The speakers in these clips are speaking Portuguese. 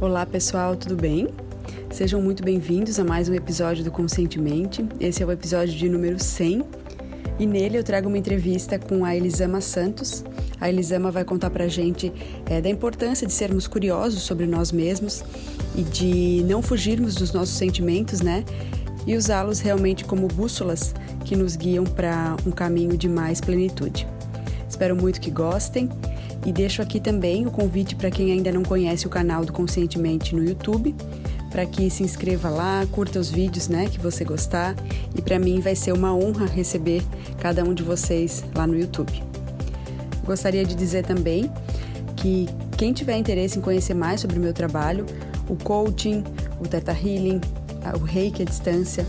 Olá pessoal, tudo bem? Sejam muito bem-vindos a mais um episódio do Conscientemente. Esse é o episódio de número 100 e nele eu trago uma entrevista com a Elisama Santos. A Elisama vai contar pra gente é, da importância de sermos curiosos sobre nós mesmos e de não fugirmos dos nossos sentimentos, né? E usá-los realmente como bússolas que nos guiam para um caminho de mais plenitude. Espero muito que gostem e deixo aqui também o convite para quem ainda não conhece o canal do Conscientemente no YouTube, para que se inscreva lá, curta os vídeos, né, que você gostar, e para mim vai ser uma honra receber cada um de vocês lá no YouTube. Gostaria de dizer também que quem tiver interesse em conhecer mais sobre o meu trabalho, o coaching, o Theta Healing, o Reiki à distância,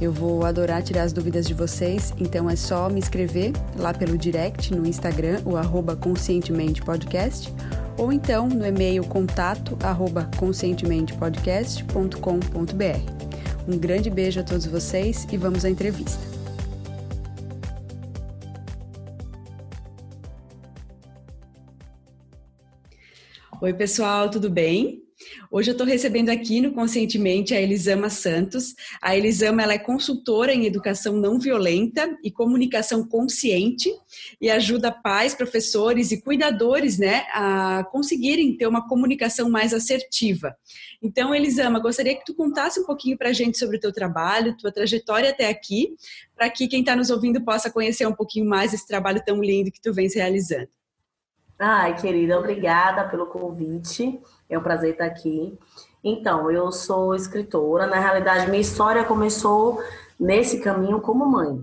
eu vou adorar tirar as dúvidas de vocês, então é só me escrever lá pelo direct no Instagram, o arroba Conscientemente Podcast, ou então no e-mail contato arroba conscientementepodcast.com.br. Um grande beijo a todos vocês e vamos à entrevista. Oi, pessoal, tudo bem? Hoje eu estou recebendo aqui no Conscientemente a Elisama Santos. A Elisama ela é consultora em educação não violenta e comunicação consciente e ajuda pais, professores e cuidadores né, a conseguirem ter uma comunicação mais assertiva. Então, Elisama, gostaria que tu contasse um pouquinho para a gente sobre o teu trabalho, tua trajetória até aqui, para que quem está nos ouvindo possa conhecer um pouquinho mais esse trabalho tão lindo que tu vens realizando. Ai, querida, obrigada pelo convite. É um prazer estar aqui. Então, eu sou escritora. Na realidade, minha história começou nesse caminho como mãe.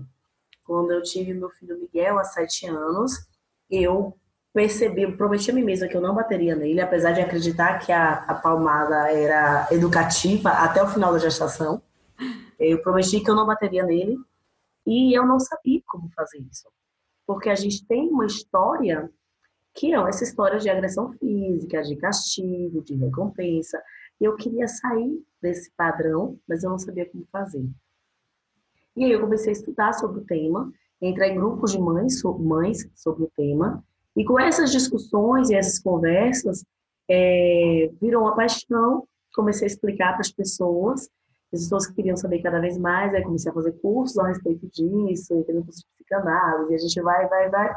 Quando eu tive meu filho Miguel, há sete anos, eu percebi, prometi a mim mesma que eu não bateria nele, apesar de acreditar que a, a palmada era educativa até o final da gestação. Eu prometi que eu não bateria nele e eu não sabia como fazer isso. Porque a gente tem uma história que é essa história de agressão física, de castigo, de recompensa. Eu queria sair desse padrão, mas eu não sabia como fazer. E aí eu comecei a estudar sobre o tema, entrar em grupos de mães, mães sobre o tema, e com essas discussões e essas conversas, é, virou uma paixão, comecei a explicar para as pessoas, as pessoas queriam saber cada vez mais, aí comecei a fazer cursos a respeito disso, entrei no curso de psicanálise, a gente vai, vai, vai,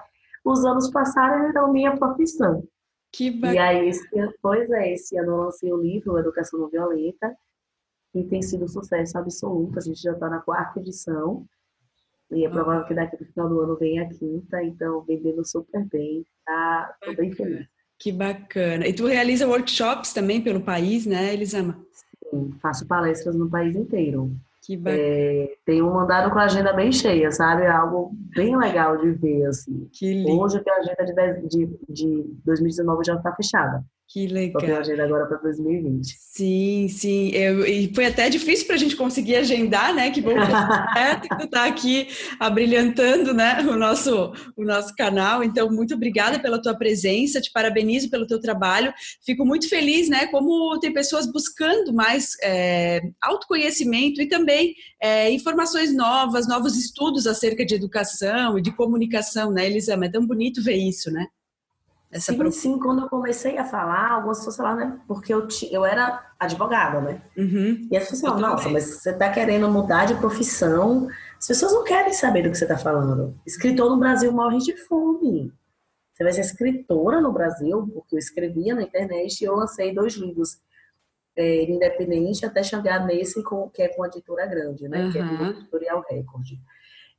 os anos passaram e então minha profissão. Que bacana. E aí, esse, pois é, esse ano eu lancei o livro Educação Não Violenta, e tem sido um sucesso absoluto. A gente já está na quarta edição. E é provável que daqui no final do ano venha a quinta, então vendendo super bem. Tá? Tô bem feliz. Que bacana. E tu realiza workshops também pelo país, né, Elisama? Sim, faço palestras no país inteiro. É, tem um mandado com a agenda bem cheia, sabe? É algo bem legal de ver, assim. Que lindo. Hoje a agenda de, de, de 2019 já está fechada. Que legal. Só agenda agora para 2020. Sim, sim. Eu, e foi até difícil para a gente conseguir agendar, né? Que bom que tu tá aqui abrilhantando, né? O nosso, o nosso canal. Então, muito obrigada pela tua presença. Te parabenizo pelo teu trabalho. Fico muito feliz, né? Como tem pessoas buscando mais é, autoconhecimento e também é, informações novas, novos estudos acerca de educação e de comunicação, né, Elisama? É tão bonito ver isso, né? Essa sim, sim, quando eu comecei a falar, algumas pessoas falaram, né? Porque eu, eu era advogada, né? Uhum. E as pessoas falaram, nossa, mas você tá querendo mudar de profissão. As pessoas não querem saber do que você tá falando. Escritor no Brasil morre de fome. Você vai ser escritora no Brasil, porque eu escrevia na internet e eu lancei dois livros é, independente até chegar nesse com, que é com a editora grande, né? Uhum. Que é do Editorial Record.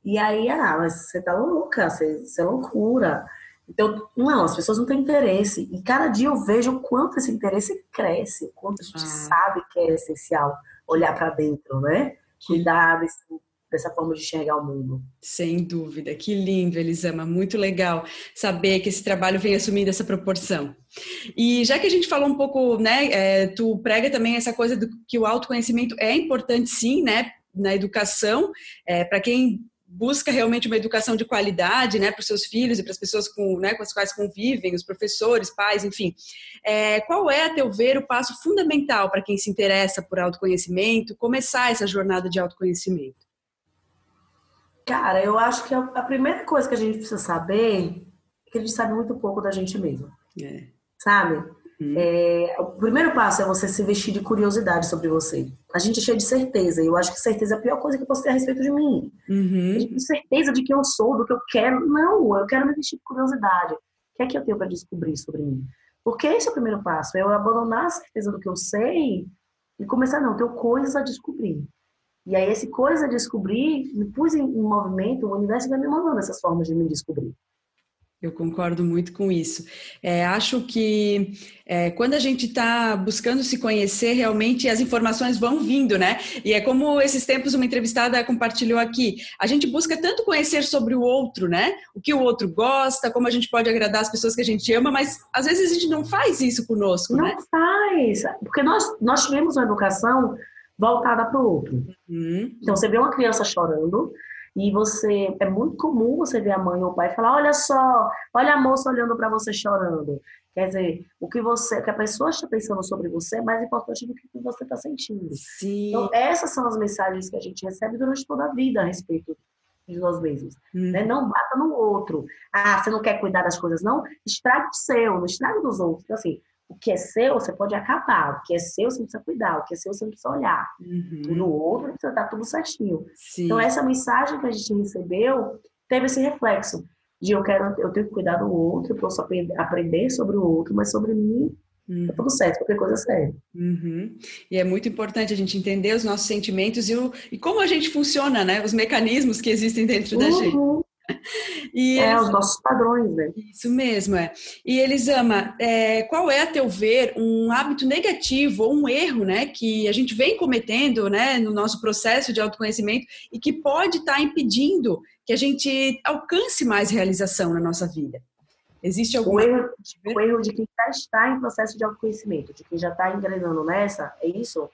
E aí, ah, mas você tá louca, você, você é loucura. Então, não, as pessoas não têm interesse. E cada dia eu vejo o quanto esse interesse cresce, o quanto a gente ah. sabe que é essencial olhar para dentro, né? Cuidar desse, dessa forma de enxergar o mundo. Sem dúvida. Que lindo, Elisama. Muito legal saber que esse trabalho vem assumindo essa proporção. E já que a gente falou um pouco, né, é, tu prega também essa coisa do que o autoconhecimento é importante sim, né, na educação, é, para quem busca realmente uma educação de qualidade, né, para os seus filhos e para as pessoas com, né, com as quais convivem, os professores, pais, enfim. É, qual é, a teu ver, o passo fundamental para quem se interessa por autoconhecimento, começar essa jornada de autoconhecimento? Cara, eu acho que a primeira coisa que a gente precisa saber é que a gente sabe muito pouco da gente mesmo. É. Sabe? Uhum. É, o primeiro passo é você se vestir de curiosidade sobre você. A gente é cheio de certeza, e eu acho que certeza é a pior coisa que eu posso ter a respeito de mim. Uhum. certeza de quem eu sou, do que eu quero. Não, eu quero me vestir de curiosidade. O que é que eu tenho para descobrir sobre mim? Porque esse é o primeiro passo, é eu abandonar a certeza do que eu sei e começar, não, eu tenho coisas a descobrir. E aí, esse coisa a descobrir, me pus em, em movimento, o universo vai me mandando essas formas de me descobrir. Eu concordo muito com isso. É, acho que é, quando a gente está buscando se conhecer, realmente as informações vão vindo, né? E é como esses tempos uma entrevistada compartilhou aqui. A gente busca tanto conhecer sobre o outro, né? O que o outro gosta, como a gente pode agradar as pessoas que a gente ama, mas às vezes a gente não faz isso conosco, não né? Não faz, porque nós, nós tivemos uma educação voltada para o outro. Uhum. Então, você vê uma criança chorando, e você é muito comum você ver a mãe ou o pai falar: olha só, olha a moça olhando para você chorando. Quer dizer, o que você, o que a pessoa está pensando sobre você é mais importante do que o que você está sentindo. Sim. Então, essas são as mensagens que a gente recebe durante toda a vida a respeito de nós mesmos. Hum. Né? Não bata no outro. Ah, você não quer cuidar das coisas, não? Estraga o seu, não estraga dos outros. Então, assim, o que é seu, você pode acabar. O que é seu, você precisa cuidar. O que é seu, você não precisa olhar. Uhum. No outro, precisa estar tudo certinho. Sim. Então, essa mensagem que a gente recebeu teve esse reflexo de eu quero, eu tenho que cuidar do outro, eu posso aprender sobre o outro, mas sobre mim Uhum. Tá tudo certo, qualquer coisa séria. Uhum. E é muito importante a gente entender os nossos sentimentos e, o, e como a gente funciona, né? Os mecanismos que existem dentro uhum. da gente. E é, eles... os nossos padrões, né? Isso mesmo, é. E Elisama, é, qual é, a teu ver, um hábito negativo ou um erro, né, que a gente vem cometendo, né, no nosso processo de autoconhecimento e que pode estar tá impedindo que a gente alcance mais realização na nossa vida? Existe algum o erro, o erro de quem já está em processo de autoconhecimento, de quem já está engrenando nessa, é isso?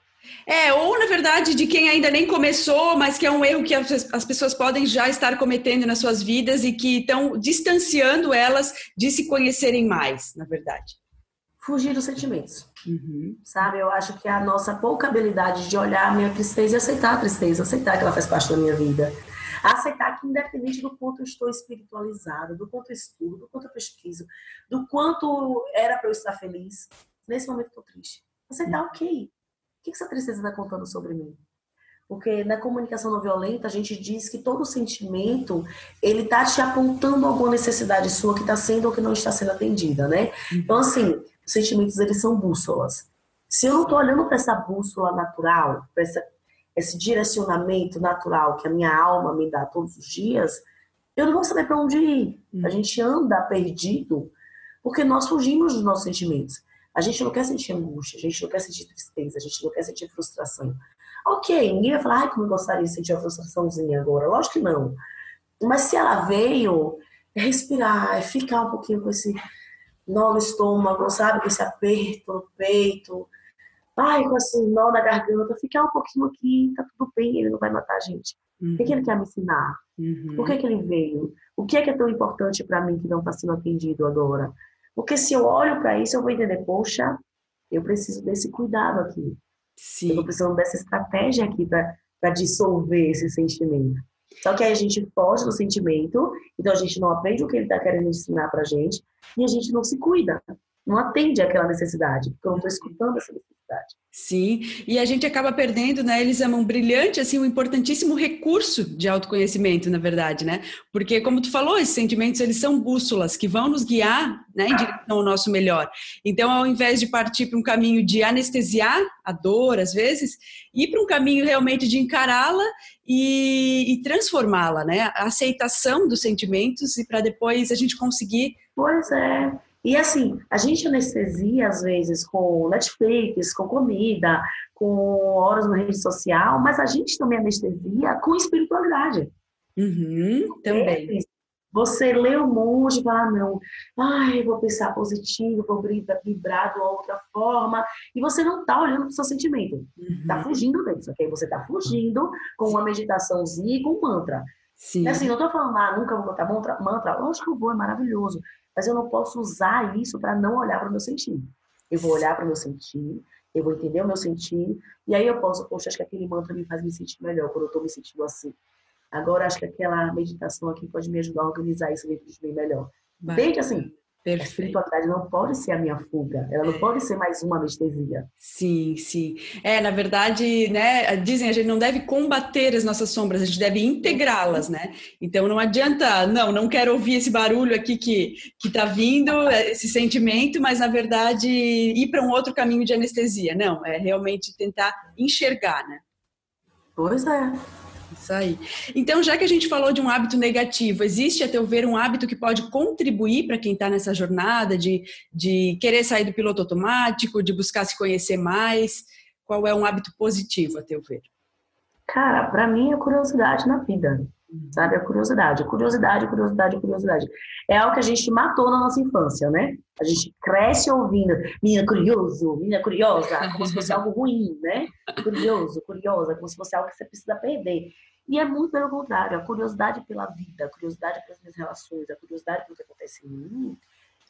É, ou na verdade de quem ainda nem começou, mas que é um erro que as pessoas podem já estar cometendo nas suas vidas e que estão distanciando elas de se conhecerem mais, na verdade. Fugir dos sentimentos. Uhum. Sabe, eu acho que a nossa pouca habilidade de olhar a minha tristeza e aceitar a tristeza, aceitar que ela faz parte da minha vida. Aceitar que, independente do quanto eu estou espiritualizada, do quanto eu estudo, do quanto eu pesquiso, do quanto era para eu estar feliz, nesse momento eu estou triste. Aceitar, ok que essa tristeza está contando sobre mim? Porque na comunicação não violenta a gente diz que todo sentimento ele tá te apontando alguma necessidade sua que está sendo ou que não está sendo atendida, né? Então assim, os sentimentos eles são bússolas. Se eu não estou olhando para essa bússola natural, para esse direcionamento natural que a minha alma me dá todos os dias, eu não vou saber para onde ir. A gente anda perdido porque nós fugimos dos nossos sentimentos. A gente não quer sentir angústia, a gente não quer sentir tristeza, a gente não quer sentir frustração. Ok, ninguém vai falar, ai, como eu gostaria de sentir a frustraçãozinha agora. Lógico que não. Mas se ela veio, é respirar, é ficar um pouquinho com esse nó no estômago, sabe? Com esse aperto no peito. Ai, com esse nó na garganta. Ficar um pouquinho aqui, tá tudo bem, ele não vai matar a gente. Uhum. O que, que ele quer me ensinar? Uhum. Por que, que ele veio? O que é que é tão importante para mim que não está sendo atendido agora? Porque se eu olho para isso, eu vou entender, poxa, eu preciso desse cuidado aqui. Sim. Eu estou precisando dessa estratégia aqui para dissolver esse sentimento. Só que aí a gente foge do sentimento, então a gente não aprende o que ele está querendo ensinar para a gente e a gente não se cuida, não atende àquela necessidade, porque eu não estou escutando essa necessidade Sim, e a gente acaba perdendo, né, Elisa, um brilhante, assim, um importantíssimo recurso de autoconhecimento, na verdade, né? Porque, como tu falou, esses sentimentos, eles são bússolas que vão nos guiar, né, em direção ao nosso melhor. Então, ao invés de partir para um caminho de anestesiar a dor, às vezes, ir para um caminho realmente de encará-la e, e transformá-la, né? A aceitação dos sentimentos e para depois a gente conseguir... Pois é, e assim, a gente anestesia às vezes com Netflix, com comida, com horas na rede social, mas a gente também anestesia com espiritualidade. Uhum, também. Você lê um monte e fala, ah, não, ai, vou pensar positivo, vou vibrar de outra forma, e você não está olhando para o seu sentimento, está uhum. fugindo disso, ok? Você está fugindo com uma meditaçãozinha e com um mantra. Sim. É assim, não estou falando, ah, nunca vou botar mantra, mantra, lógico que eu vou, é maravilhoso, mas eu não posso usar isso para não olhar para o meu sentir. Eu vou olhar para o meu sentir, eu vou entender o meu sentir, e aí eu posso, poxa, acho que aquele mantra me faz me sentir melhor quando eu estou me sentindo assim. Agora, acho que aquela meditação aqui pode me ajudar a organizar isso dentro de mim melhor. Desde assim, Perfeito. A espiritualidade não pode ser a minha fuga, ela não pode ser mais uma anestesia. Sim, sim. É, na verdade, né, dizem a gente não deve combater as nossas sombras, a gente deve integrá-las, né? Então não adianta, não, não quero ouvir esse barulho aqui que que tá vindo, esse sentimento, mas na verdade ir para um outro caminho de anestesia. Não, é realmente tentar enxergar, né? Pois é. Isso aí. Então, já que a gente falou de um hábito negativo, existe, a teu ver, um hábito que pode contribuir para quem está nessa jornada de, de querer sair do piloto automático, de buscar se conhecer mais? Qual é um hábito positivo, a teu ver? Cara, para mim é curiosidade na vida, sabe? A curiosidade, curiosidade, curiosidade, curiosidade. É algo que a gente matou na nossa infância, né? A gente cresce ouvindo, menina curioso, menina curiosa, como se fosse algo ruim, né? Curioso, curiosa, como se fosse algo que você precisa perder. E é muito pelo contrário, a curiosidade pela vida, a curiosidade pelas minhas relações, a curiosidade pelo que acontece em mim,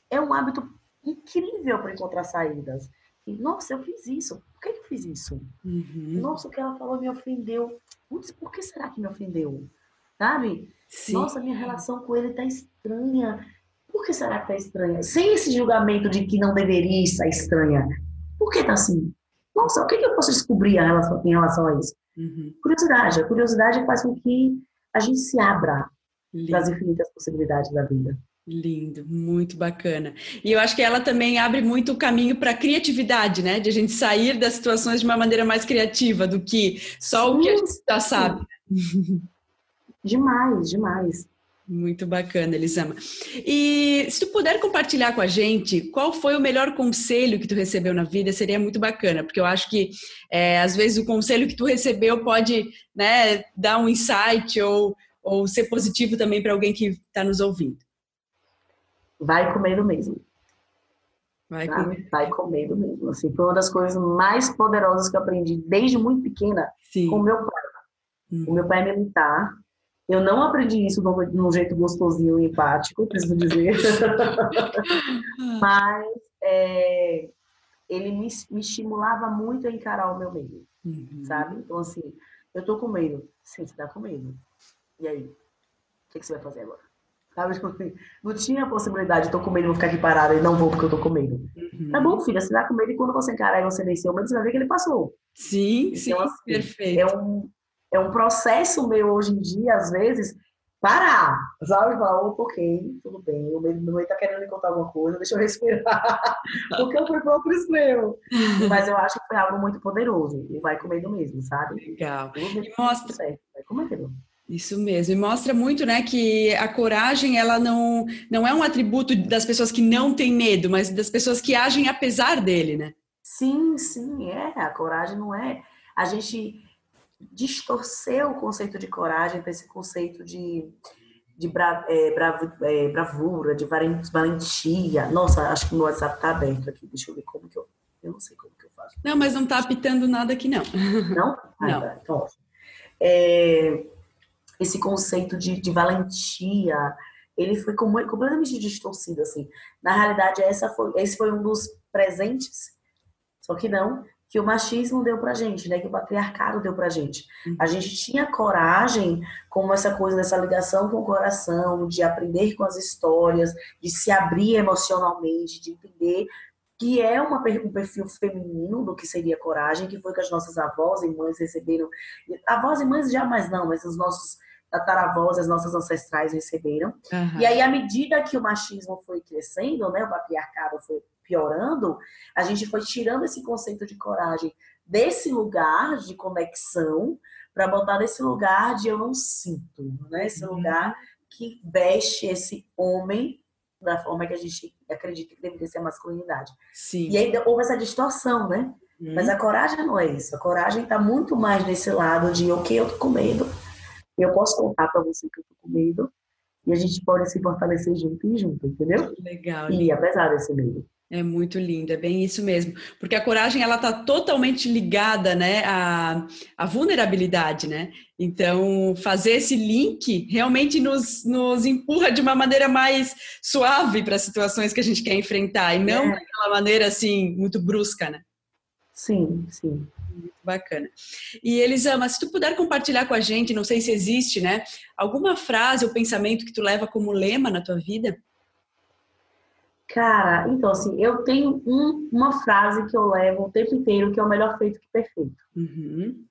é um hábito incrível para encontrar saídas. E, nossa, eu fiz isso. Por que eu fiz isso? Uhum. Nossa, o que ela falou me ofendeu. Putz, por que será que me ofendeu? Sabe? Sim. Nossa, minha relação com ele tá estranha. Por que será que tá estranha? Sem esse julgamento de que não deveria estar estranha. Por que tá assim? Nossa, o que, que eu posso descobrir em relação, em relação a isso? Uhum. Curiosidade. A curiosidade faz com que a gente se abra para as infinitas possibilidades da vida. Lindo, muito bacana. E eu acho que ela também abre muito o caminho para a criatividade, né? De a gente sair das situações de uma maneira mais criativa do que só o que a gente já sabe. Demais, demais. Muito bacana, Elisama. E se tu puder compartilhar com a gente qual foi o melhor conselho que tu recebeu na vida, seria muito bacana, porque eu acho que é, às vezes o conselho que tu recebeu pode né, dar um insight ou, ou ser positivo também para alguém que está nos ouvindo. Vai comendo mesmo. Vai, tá? comer. Vai comendo mesmo. Assim, foi uma das coisas mais poderosas que eu aprendi desde muito pequena Sim. com o meu pai. Hum. O meu pai é militar eu não aprendi isso de um jeito gostosinho e empático, preciso dizer. Mas é, ele me, me, estimulava muito a encarar o meu medo, uhum. sabe? Então, assim, eu tô com medo. Sim, você tá com medo. E aí? O que, que você vai fazer agora? Sabe? Tipo assim, não tinha a possibilidade, eu tô com medo, vou ficar aqui parada e não vou porque eu tô com medo. Uhum. Tá bom, filha, você tá com medo e quando você encarar e você vencer o medo, você vai ver que ele passou. Sim, então, sim, assim, perfeito. É um, é um processo meu hoje em dia, às vezes, parar? Falar, oh, ok, tudo bem, o meu mãe tá querendo me contar alguma coisa, deixa eu respirar, porque eu fui para outro extremo. Mas eu acho que foi algo muito poderoso, e vai comendo mesmo, sabe? Legal. E mostra... Certo, vai comendo. Isso mesmo, e mostra muito, né, que a coragem, ela não, não é um atributo das pessoas que não têm medo, mas das pessoas que agem apesar dele, né? Sim, sim, é, a coragem não é... A gente distorcer o conceito de coragem para esse conceito de, de bra, é, bravo, é, bravura, de valentia. Nossa, acho que o meu WhatsApp está aberto aqui. Deixa eu ver como que eu. Eu não sei como que eu faço. Não, mas não está apitando nada aqui, não. Não? Ah, não. Tá. Então, é, esse conceito de, de valentia, ele foi completamente distorcido, assim. Na realidade, essa foi, esse foi um dos presentes, só que não, que o machismo deu pra gente, né? Que o patriarcado deu pra gente. A uhum. gente tinha coragem, como essa coisa dessa ligação com o coração, de aprender com as histórias, de se abrir emocionalmente, de entender que é uma, um perfil feminino do que seria coragem, que foi que as nossas avós e mães receberam. Avós e mães jamais não, mas os nossos tataravós, as nossas ancestrais receberam. Uhum. E aí, à medida que o machismo foi crescendo, né, o patriarcado foi piorando, a gente foi tirando esse conceito de coragem desse lugar de conexão para botar nesse lugar de eu não sinto, né? Esse uhum. lugar que veste esse homem da forma que a gente acredita que deveria ser a masculinidade. Sim. E aí houve essa distorção, né? Uhum. Mas a coragem não é isso. A coragem está muito mais nesse lado de, ok, eu tô com medo. Eu posso contar para você que eu tô com medo. E a gente pode se fortalecer junto e junto, entendeu? Legal. E apesar desse medo. É muito lindo, é bem isso mesmo. Porque a coragem, ela está totalmente ligada, né, à, à, vulnerabilidade, né? Então, fazer esse link realmente nos, nos empurra de uma maneira mais suave para as situações que a gente quer enfrentar, e não é. daquela maneira, assim, muito brusca, né? Sim, sim. Muito bacana. E Elisama, se tu puder compartilhar com a gente, não sei se existe, né, alguma frase ou pensamento que tu leva como lema na tua vida? Cara, então assim, eu tenho um, uma frase que eu levo o tempo inteiro, que é o melhor feito que perfeito. Uhum.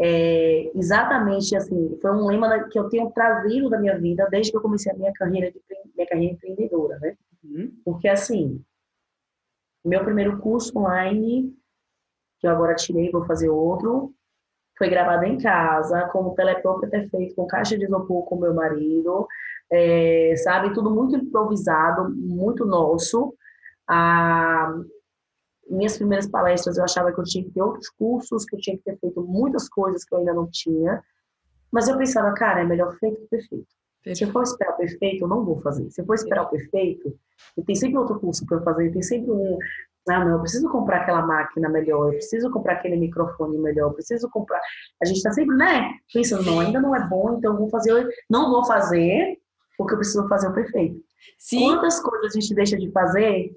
É, exatamente assim, foi um lema que eu tenho trazido da minha vida desde que eu comecei a minha carreira de minha carreira empreendedora, né? Uhum. Porque assim, meu primeiro curso online, que eu agora tirei, vou fazer outro, foi gravado em casa, como telepróprio ter feito com caixa de isopor com meu marido, é, sabe? Tudo muito improvisado, muito nosso. Ah, minhas primeiras palestras eu achava que eu tinha que ter outros cursos, que eu tinha que ter feito muitas coisas que eu ainda não tinha. Mas eu pensava, cara, é melhor feito que perfeito. perfeito. Se eu for esperar o perfeito, eu não vou fazer. Se eu for esperar o perfeito, tem sempre outro curso para fazer, tem sempre um. Ah, não, eu preciso comprar aquela máquina melhor, eu preciso comprar aquele microfone melhor, eu preciso comprar. A gente está sempre, né? Pensando, não, ainda não é bom, então eu vou fazer. Não vou fazer, porque eu preciso fazer o perfeito. Sim. Quantas coisas a gente deixa de fazer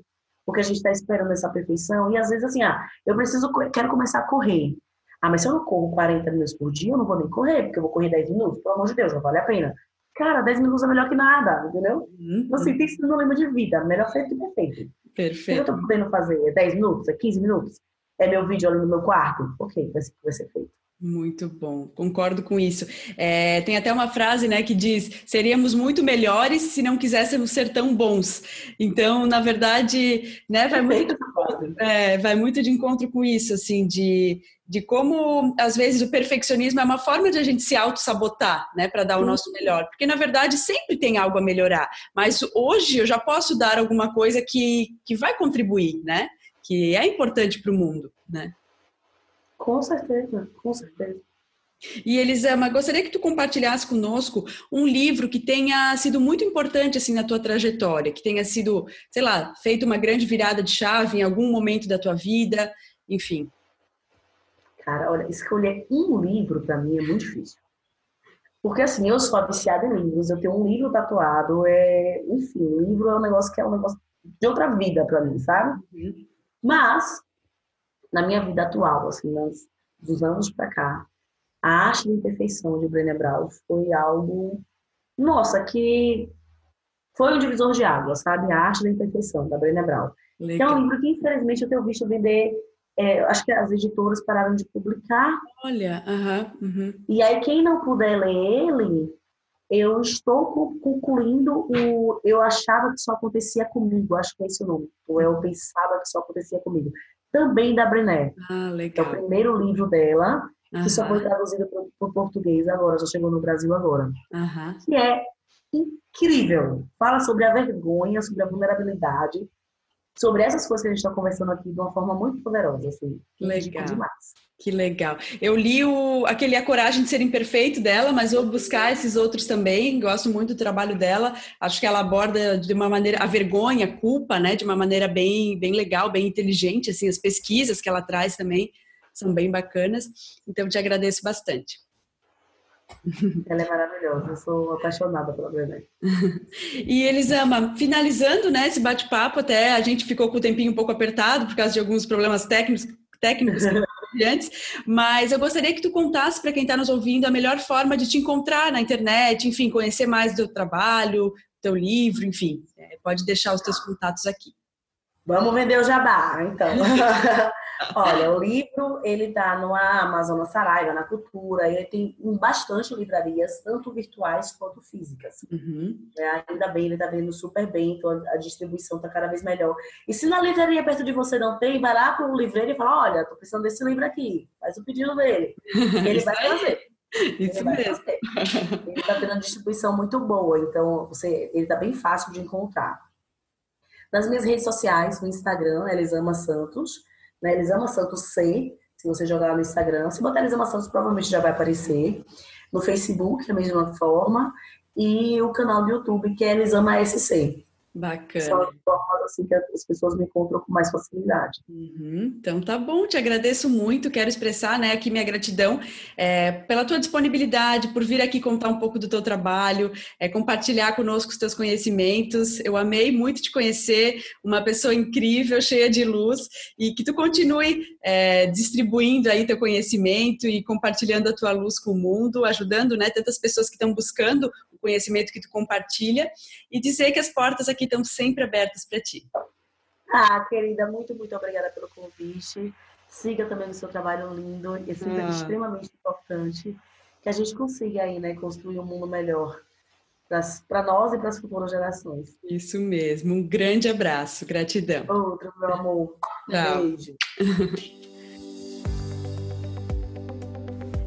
porque a gente está esperando essa perfeição? E às vezes, assim, ah, eu preciso, quero começar a correr. Ah, mas se eu não corro 40 minutos por dia, eu não vou nem correr, porque eu vou correr 10 minutos. Pelo amor de Deus, não vale a pena. Cara, 10 minutos é melhor que nada, entendeu? Uhum. Então, assim, tem que ser um lema de vida. Melhor feito que perfeito. Perfeito. O que eu tô podendo fazer? É 10 minutos? É 15 minutos? É meu vídeo ali no meu quarto? Ok, vai ser, vai ser feito. Muito bom, concordo com isso. É, tem até uma frase né, que diz: seríamos muito melhores se não quiséssemos ser tão bons. Então, na verdade, né, vai, muito, é, vai muito de encontro com isso, assim, de, de como, às vezes, o perfeccionismo é uma forma de a gente se auto-sabotar, né, para dar o nosso melhor. Porque, na verdade, sempre tem algo a melhorar. Mas hoje eu já posso dar alguma coisa que, que vai contribuir, né? Que é importante para o mundo, né? Com certeza, com certeza. E Elisama, gostaria que tu compartilhasse conosco um livro que tenha sido muito importante assim na tua trajetória, que tenha sido, sei lá, feito uma grande virada de chave em algum momento da tua vida, enfim. Cara, olha, escolher um livro para mim é muito difícil. Porque assim, eu sou viciada em livros, eu tenho um livro tatuado, é, enfim, livro é um negócio que é um negócio de outra vida para mim, sabe? Uhum. Mas na minha vida atual, assim, dos anos para cá, a arte da imperfeição de Brené Brown foi algo, nossa, que foi um divisor de água, sabe? A arte da imperfeição, da Brené Brown. Legal. é um livro que, infelizmente, eu tenho visto vender é, acho que as editoras pararam de publicar. Olha, uh -huh, E aí, quem não puder ler ele, eu estou concluindo o. Eu achava que só acontecia comigo, acho que é esse o nome. Ou eu pensava que só acontecia comigo também da Brené. Ah, legal. É o primeiro livro dela, que só foi traduzido para o português agora, já chegou no Brasil agora. Que é incrível. Fala sobre a vergonha, sobre a vulnerabilidade, sobre essas coisas que a gente está conversando aqui de uma forma muito poderosa, assim. Legal. Demais. Que legal. Eu li o, aquele A Coragem de Ser Imperfeito dela, mas vou buscar esses outros também. Gosto muito do trabalho dela. Acho que ela aborda de uma maneira a vergonha, a culpa, né, de uma maneira bem, bem legal, bem inteligente. Assim, as pesquisas que ela traz também são bem bacanas. Então, te agradeço bastante. Ela é maravilhosa, eu sou apaixonada pela Brené. e Elisama, finalizando né, esse bate-papo, até a gente ficou com o tempinho um pouco apertado por causa de alguns problemas técnicos, técnicos mas eu gostaria que tu contasse para quem está nos ouvindo a melhor forma de te encontrar na internet, enfim, conhecer mais do teu trabalho, teu livro, enfim, é, pode deixar os teus contatos aqui. Vamos vender o jabá, então. Olha, o livro, ele tá no Amazon, na Saraiva, na Cultura, ele tem bastante livrarias, tanto virtuais quanto físicas. Uhum. É, ainda bem, ele tá vendo super bem, então a distribuição tá cada vez melhor. E se na livraria perto de você não tem, vai lá pro livreiro e fala, olha, tô precisando desse livro aqui, faz o pedido dele. ele vai fazer. Isso ele mesmo. Fazer. Ele tá tendo uma distribuição muito boa, então você, ele tá bem fácil de encontrar. Nas minhas redes sociais, no Instagram, Elisama Santos, né? Elisama Santos C, se você jogar no Instagram. Se botar Elisama Santos, provavelmente já vai aparecer. No Facebook, da mesma forma. E o canal do YouTube, que é Elisama SC. Bacana. São formas assim que as pessoas me encontram com mais facilidade. Uhum. Então tá bom, te agradeço muito. Quero expressar né, aqui minha gratidão é, pela tua disponibilidade, por vir aqui contar um pouco do teu trabalho, é, compartilhar conosco os teus conhecimentos. Eu amei muito te conhecer, uma pessoa incrível, cheia de luz, e que tu continue é, distribuindo aí teu conhecimento e compartilhando a tua luz com o mundo, ajudando né, tantas pessoas que estão buscando conhecimento que tu compartilha e dizer que as portas aqui estão sempre abertas para ti. Ah, querida, muito, muito obrigada pelo convite. Siga também o seu trabalho lindo, esse ah. é extremamente importante, que a gente consiga aí, né, construir um mundo melhor para nós e para as futuras gerações. Isso mesmo. Um grande abraço. Gratidão. Outro, meu amor. Tchau. beijo.